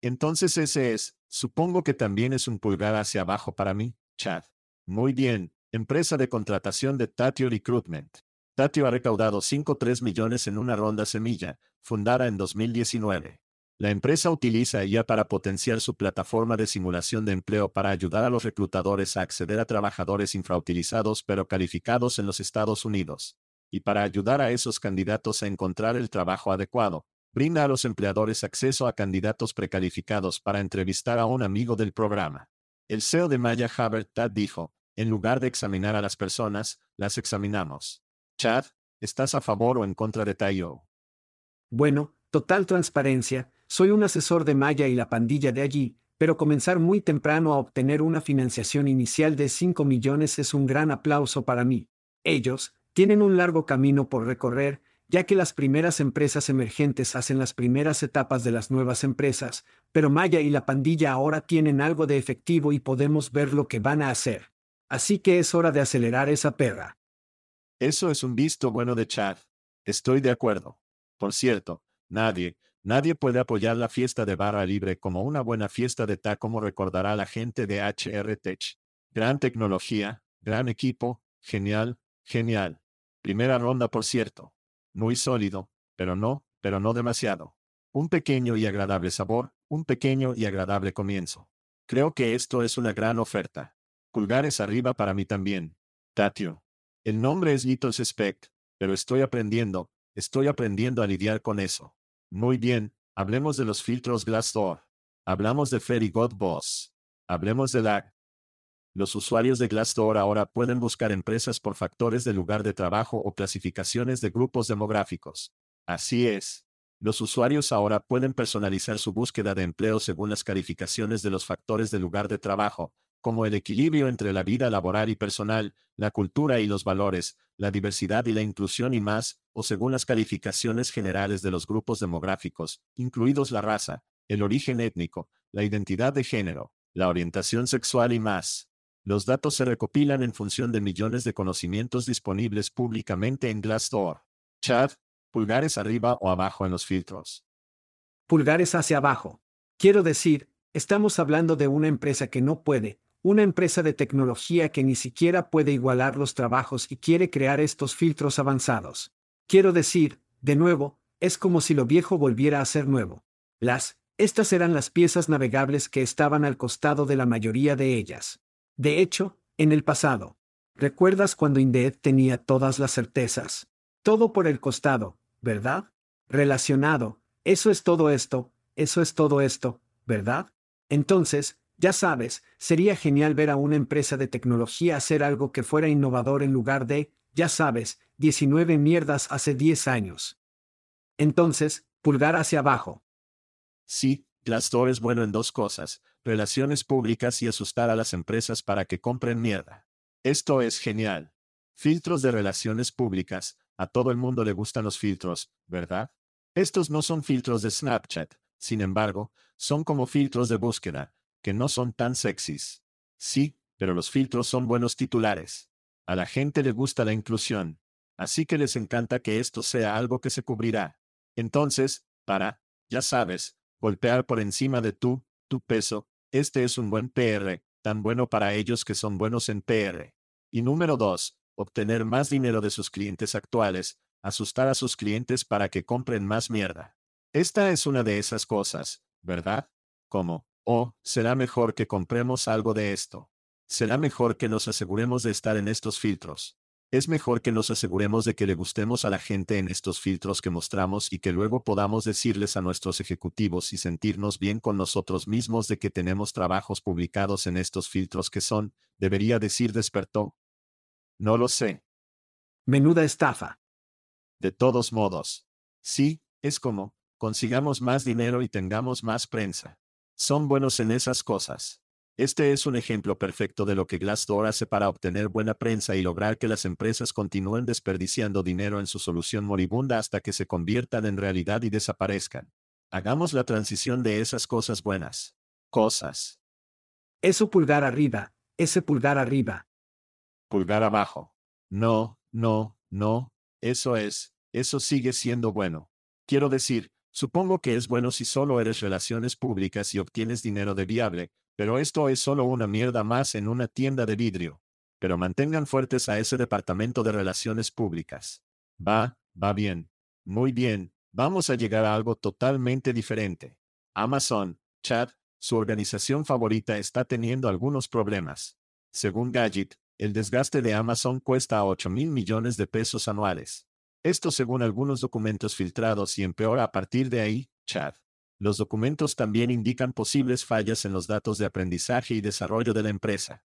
Entonces ese es, supongo que también es un pulgar hacia abajo para mí, Chad. Muy bien, empresa de contratación de Tatio Recruitment. Tatio ha recaudado 5.3 millones en una ronda semilla, fundada en 2019. La empresa utiliza IA para potenciar su plataforma de simulación de empleo para ayudar a los reclutadores a acceder a trabajadores infrautilizados pero calificados en los Estados Unidos. Y para ayudar a esos candidatos a encontrar el trabajo adecuado, brinda a los empleadores acceso a candidatos precalificados para entrevistar a un amigo del programa. El CEO de Maya Habertat dijo, en lugar de examinar a las personas, las examinamos. Chad, ¿estás a favor o en contra de Tayo? Bueno, total transparencia, soy un asesor de Maya y la pandilla de allí, pero comenzar muy temprano a obtener una financiación inicial de 5 millones es un gran aplauso para mí. Ellos, tienen un largo camino por recorrer, ya que las primeras empresas emergentes hacen las primeras etapas de las nuevas empresas, pero Maya y la pandilla ahora tienen algo de efectivo y podemos ver lo que van a hacer. Así que es hora de acelerar esa perra. Eso es un visto bueno de Chad. Estoy de acuerdo. Por cierto, nadie, nadie puede apoyar la fiesta de barra libre como una buena fiesta de ta como recordará la gente de HR Tech. Gran tecnología, gran equipo, genial, genial. Primera ronda por cierto muy sólido, pero no, pero no demasiado. Un pequeño y agradable sabor, un pequeño y agradable comienzo. Creo que esto es una gran oferta. Pulgares arriba para mí también. Tatio. El nombre es Little Spect, pero estoy aprendiendo, estoy aprendiendo a lidiar con eso. Muy bien, hablemos de los filtros Glassdoor. Hablamos de Ferry God Boss. Hablemos de la los usuarios de Glassdoor ahora pueden buscar empresas por factores de lugar de trabajo o clasificaciones de grupos demográficos. Así es. Los usuarios ahora pueden personalizar su búsqueda de empleo según las calificaciones de los factores de lugar de trabajo, como el equilibrio entre la vida laboral y personal, la cultura y los valores, la diversidad y la inclusión y más, o según las calificaciones generales de los grupos demográficos, incluidos la raza, el origen étnico, la identidad de género, la orientación sexual y más. Los datos se recopilan en función de millones de conocimientos disponibles públicamente en Glassdoor. Chad, pulgares arriba o abajo en los filtros. Pulgares hacia abajo. Quiero decir, estamos hablando de una empresa que no puede, una empresa de tecnología que ni siquiera puede igualar los trabajos y quiere crear estos filtros avanzados. Quiero decir, de nuevo, es como si lo viejo volviera a ser nuevo. Las, estas eran las piezas navegables que estaban al costado de la mayoría de ellas. De hecho, en el pasado. ¿Recuerdas cuando Indeed tenía todas las certezas? Todo por el costado, ¿verdad? Relacionado, eso es todo esto, eso es todo esto, ¿verdad? Entonces, ya sabes, sería genial ver a una empresa de tecnología hacer algo que fuera innovador en lugar de, ya sabes, 19 mierdas hace 10 años. Entonces, pulgar hacia abajo. Sí, Glassdoor es bueno en dos cosas, relaciones públicas y asustar a las empresas para que compren mierda. Esto es genial. Filtros de relaciones públicas. A todo el mundo le gustan los filtros, ¿verdad? Estos no son filtros de Snapchat, sin embargo, son como filtros de búsqueda, que no son tan sexys. Sí, pero los filtros son buenos titulares. A la gente le gusta la inclusión. Así que les encanta que esto sea algo que se cubrirá. Entonces, para, ya sabes, golpear por encima de tú, tu peso, este es un buen PR, tan bueno para ellos que son buenos en PR. Y número 2, obtener más dinero de sus clientes actuales, asustar a sus clientes para que compren más mierda. Esta es una de esas cosas, ¿verdad? Como, oh, será mejor que compremos algo de esto. Será mejor que nos aseguremos de estar en estos filtros. Es mejor que nos aseguremos de que le gustemos a la gente en estos filtros que mostramos y que luego podamos decirles a nuestros ejecutivos y sentirnos bien con nosotros mismos de que tenemos trabajos publicados en estos filtros que son, debería decir despertó. No lo sé. Menuda estafa. De todos modos. Sí, es como, consigamos más dinero y tengamos más prensa. Son buenos en esas cosas. Este es un ejemplo perfecto de lo que Glassdoor hace para obtener buena prensa y lograr que las empresas continúen desperdiciando dinero en su solución moribunda hasta que se conviertan en realidad y desaparezcan. Hagamos la transición de esas cosas buenas. Cosas. Eso pulgar arriba, ese pulgar arriba. Pulgar abajo. No, no, no, eso es, eso sigue siendo bueno. Quiero decir, supongo que es bueno si solo eres relaciones públicas y obtienes dinero de viable, pero esto es solo una mierda más en una tienda de vidrio. Pero mantengan fuertes a ese departamento de relaciones públicas. Va, va bien. Muy bien, vamos a llegar a algo totalmente diferente. Amazon, Chad, su organización favorita está teniendo algunos problemas. Según Gadget, el desgaste de Amazon cuesta 8 mil millones de pesos anuales. Esto según algunos documentos filtrados y empeora a partir de ahí, Chad. Los documentos también indican posibles fallas en los datos de aprendizaje y desarrollo de la empresa.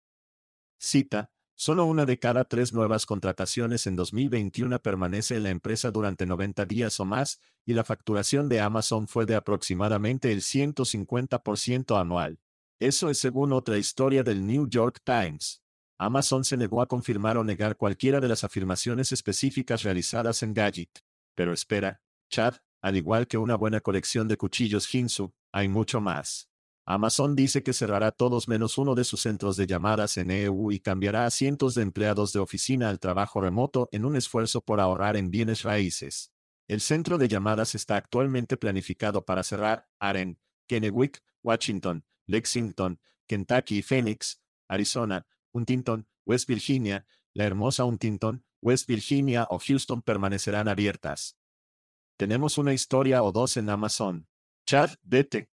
Cita, solo una de cada tres nuevas contrataciones en 2021 permanece en la empresa durante 90 días o más, y la facturación de Amazon fue de aproximadamente el 150% anual. Eso es según otra historia del New York Times. Amazon se negó a confirmar o negar cualquiera de las afirmaciones específicas realizadas en Gadget. Pero espera, Chad, al igual que una buena colección de cuchillos Hinsu, hay mucho más. Amazon dice que cerrará todos menos uno de sus centros de llamadas en EU y cambiará a cientos de empleados de oficina al trabajo remoto en un esfuerzo por ahorrar en bienes raíces. El centro de llamadas está actualmente planificado para cerrar Aren, Kennewick, Washington, Lexington, Kentucky y Phoenix, Arizona, Huntington, West Virginia, la hermosa Huntington, West Virginia o Houston permanecerán abiertas. Tenemos una historia o dos en Amazon. Chad, vete.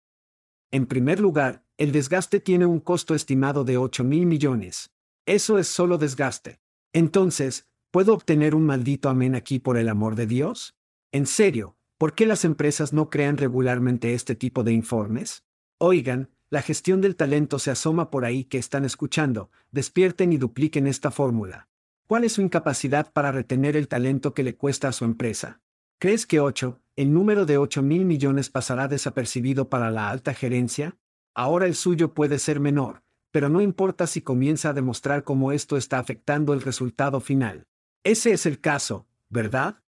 En primer lugar, el desgaste tiene un costo estimado de 8 mil millones. Eso es solo desgaste. Entonces, ¿puedo obtener un maldito amén aquí por el amor de Dios? En serio, ¿por qué las empresas no crean regularmente este tipo de informes? Oigan, la gestión del talento se asoma por ahí que están escuchando, despierten y dupliquen esta fórmula. ¿Cuál es su incapacidad para retener el talento que le cuesta a su empresa? ¿Crees que 8, el número de 8 mil millones pasará desapercibido para la alta gerencia? Ahora el suyo puede ser menor, pero no importa si comienza a demostrar cómo esto está afectando el resultado final. Ese es el caso, ¿verdad?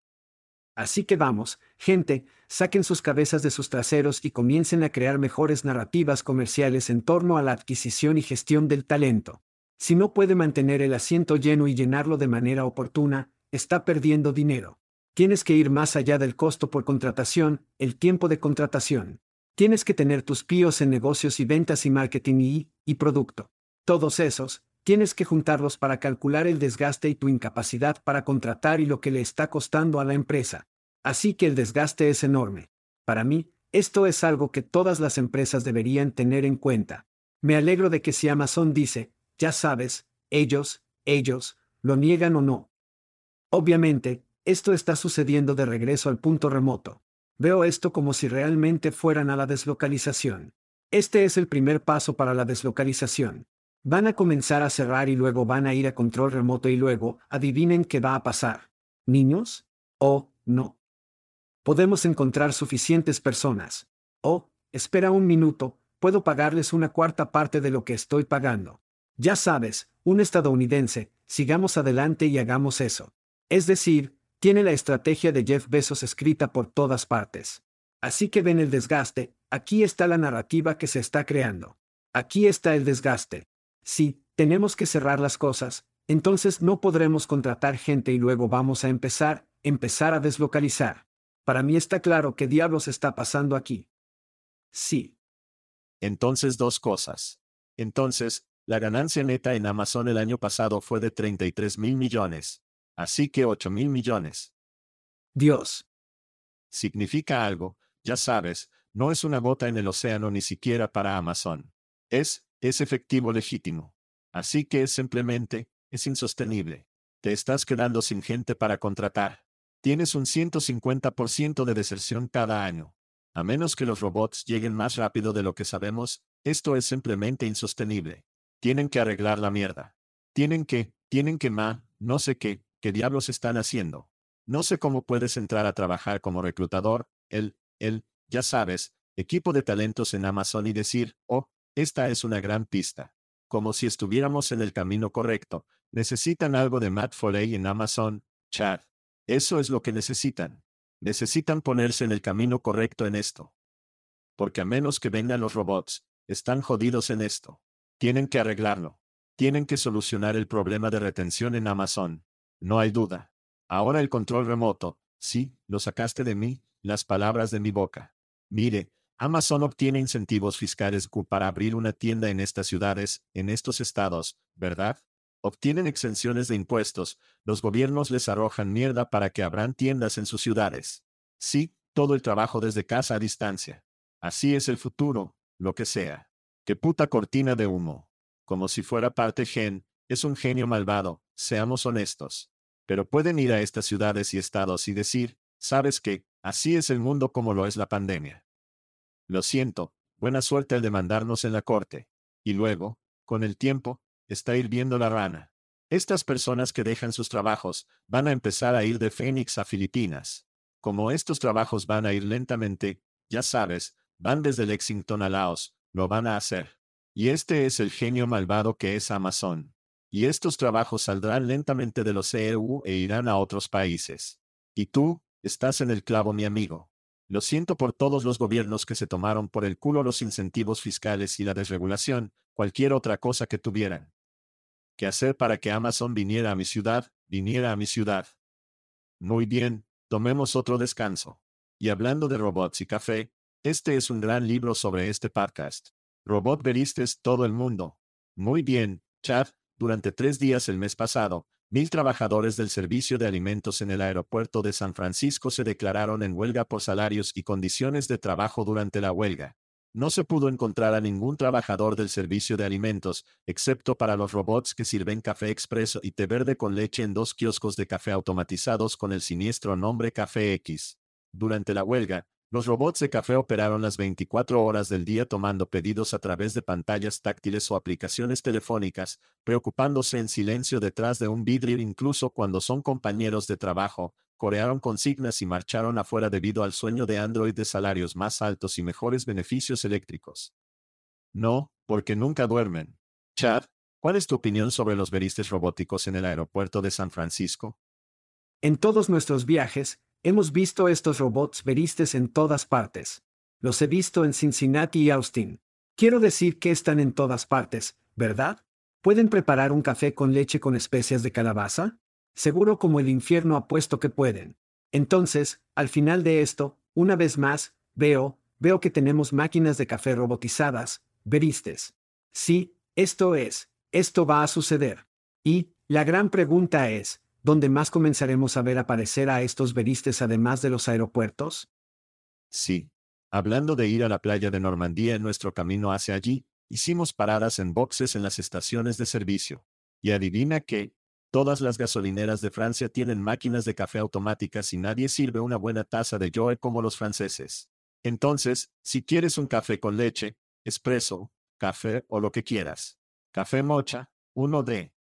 Así que vamos, gente, saquen sus cabezas de sus traseros y comiencen a crear mejores narrativas comerciales en torno a la adquisición y gestión del talento. Si no puede mantener el asiento lleno y llenarlo de manera oportuna, está perdiendo dinero. Tienes que ir más allá del costo por contratación, el tiempo de contratación. Tienes que tener tus píos en negocios y ventas y marketing y, y producto. Todos esos, tienes que juntarlos para calcular el desgaste y tu incapacidad para contratar y lo que le está costando a la empresa. Así que el desgaste es enorme. Para mí, esto es algo que todas las empresas deberían tener en cuenta. Me alegro de que si Amazon dice, ya sabes, ellos, ellos, lo niegan o no. Obviamente, esto está sucediendo de regreso al punto remoto. Veo esto como si realmente fueran a la deslocalización. Este es el primer paso para la deslocalización. Van a comenzar a cerrar y luego van a ir a control remoto y luego, adivinen qué va a pasar. ¿Niños? ¿O no? Podemos encontrar suficientes personas. Oh, espera un minuto, puedo pagarles una cuarta parte de lo que estoy pagando. Ya sabes, un estadounidense, sigamos adelante y hagamos eso. Es decir, tiene la estrategia de Jeff Bezos escrita por todas partes. Así que ven el desgaste, aquí está la narrativa que se está creando. Aquí está el desgaste. Si tenemos que cerrar las cosas, entonces no podremos contratar gente y luego vamos a empezar, empezar a deslocalizar. Para mí está claro qué diablos está pasando aquí. Sí. Entonces dos cosas. Entonces, la ganancia neta en Amazon el año pasado fue de 33 mil millones. Así que 8 mil millones. Dios. Significa algo, ya sabes, no es una gota en el océano ni siquiera para Amazon. Es, es efectivo legítimo. Así que es simplemente, es insostenible. Te estás quedando sin gente para contratar. Tienes un 150% de deserción cada año. A menos que los robots lleguen más rápido de lo que sabemos, esto es simplemente insostenible. Tienen que arreglar la mierda. Tienen que, tienen que ma, no sé qué, qué diablos están haciendo. No sé cómo puedes entrar a trabajar como reclutador, el, el, ya sabes, equipo de talentos en Amazon y decir, oh, esta es una gran pista. Como si estuviéramos en el camino correcto. Necesitan algo de Matt Foley en Amazon, Chad. Eso es lo que necesitan. Necesitan ponerse en el camino correcto en esto. Porque a menos que vengan los robots, están jodidos en esto. Tienen que arreglarlo. Tienen que solucionar el problema de retención en Amazon. No hay duda. Ahora el control remoto. Sí, lo sacaste de mí, las palabras de mi boca. Mire, Amazon obtiene incentivos fiscales para abrir una tienda en estas ciudades, en estos estados, ¿verdad? Obtienen exenciones de impuestos, los gobiernos les arrojan mierda para que abran tiendas en sus ciudades. Sí, todo el trabajo desde casa a distancia. Así es el futuro, lo que sea. Qué puta cortina de humo. Como si fuera parte gen, es un genio malvado, seamos honestos. Pero pueden ir a estas ciudades y estados y decir, ¿sabes qué? Así es el mundo como lo es la pandemia. Lo siento, buena suerte al demandarnos en la corte. Y luego, con el tiempo, está hirviendo la rana. Estas personas que dejan sus trabajos van a empezar a ir de Phoenix a Filipinas. Como estos trabajos van a ir lentamente, ya sabes, van desde Lexington a Laos, lo van a hacer. Y este es el genio malvado que es Amazon. Y estos trabajos saldrán lentamente de los EU e irán a otros países. Y tú, estás en el clavo, mi amigo. Lo siento por todos los gobiernos que se tomaron por el culo los incentivos fiscales y la desregulación, cualquier otra cosa que tuvieran que hacer para que Amazon viniera a mi ciudad, viniera a mi ciudad. Muy bien, tomemos otro descanso. Y hablando de robots y café, este es un gran libro sobre este podcast. Robot Veristes todo el mundo. Muy bien, Chad, durante tres días el mes pasado, mil trabajadores del servicio de alimentos en el aeropuerto de San Francisco se declararon en huelga por salarios y condiciones de trabajo durante la huelga. No se pudo encontrar a ningún trabajador del servicio de alimentos, excepto para los robots que sirven café expreso y té verde con leche en dos kioscos de café automatizados con el siniestro nombre Café X. Durante la huelga, los robots de café operaron las 24 horas del día tomando pedidos a través de pantallas táctiles o aplicaciones telefónicas, preocupándose en silencio detrás de un vidrio incluso cuando son compañeros de trabajo, corearon consignas y marcharon afuera debido al sueño de Android de salarios más altos y mejores beneficios eléctricos. No, porque nunca duermen. Chad, ¿cuál es tu opinión sobre los veristes robóticos en el aeropuerto de San Francisco? En todos nuestros viajes, hemos visto estos robots veristes en todas partes. Los he visto en Cincinnati y Austin. Quiero decir que están en todas partes, ¿verdad? ¿Pueden preparar un café con leche con especias de calabaza? Seguro como el infierno apuesto que pueden. Entonces, al final de esto, una vez más, veo, veo que tenemos máquinas de café robotizadas, veristes. Sí, esto es, esto va a suceder. Y, la gran pregunta es, ¿dónde más comenzaremos a ver aparecer a estos veristes además de los aeropuertos? Sí. Hablando de ir a la playa de Normandía en nuestro camino hacia allí, hicimos paradas en boxes en las estaciones de servicio. Y adivina qué, Todas las gasolineras de Francia tienen máquinas de café automáticas y nadie sirve una buena taza de Joe como los franceses. Entonces, si quieres un café con leche, espresso, café o lo que quieras. Café mocha, uno de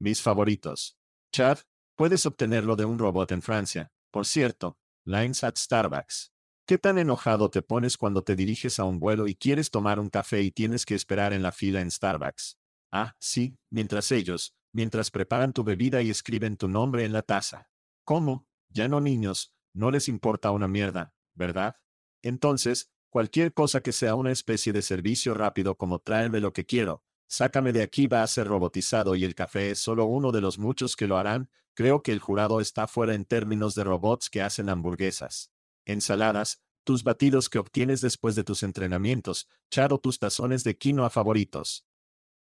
mis favoritos. Chad, puedes obtenerlo de un robot en Francia. Por cierto, lines at Starbucks. ¿Qué tan enojado te pones cuando te diriges a un vuelo y quieres tomar un café y tienes que esperar en la fila en Starbucks? Ah, sí, mientras ellos, mientras preparan tu bebida y escriben tu nombre en la taza. ¿Cómo? Ya no niños, no les importa una mierda, ¿verdad? Entonces, cualquier cosa que sea una especie de servicio rápido como traerme lo que quiero, sácame de aquí va a ser robotizado y el café es solo uno de los muchos que lo harán, creo que el jurado está fuera en términos de robots que hacen hamburguesas. Ensaladas, tus batidos que obtienes después de tus entrenamientos, charo tus tazones de quinoa favoritos.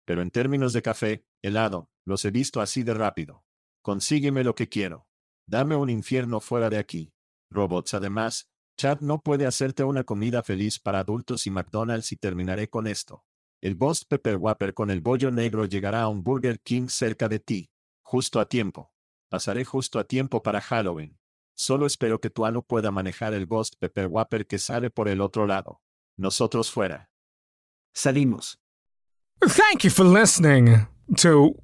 Pero en términos de café, helado, los he visto así de rápido. Consígueme lo que quiero. Dame un infierno fuera de aquí. Robots además, Chad no puede hacerte una comida feliz para adultos y McDonald's y terminaré con esto. El Boss Pepper Whopper con el bollo negro llegará a un Burger King cerca de ti. Justo a tiempo. Pasaré justo a tiempo para Halloween. Solo espero que tu ano pueda manejar el Ghost Pepper Whopper que sale por el otro lado. Nosotros fuera. Salimos. Thank you for listening to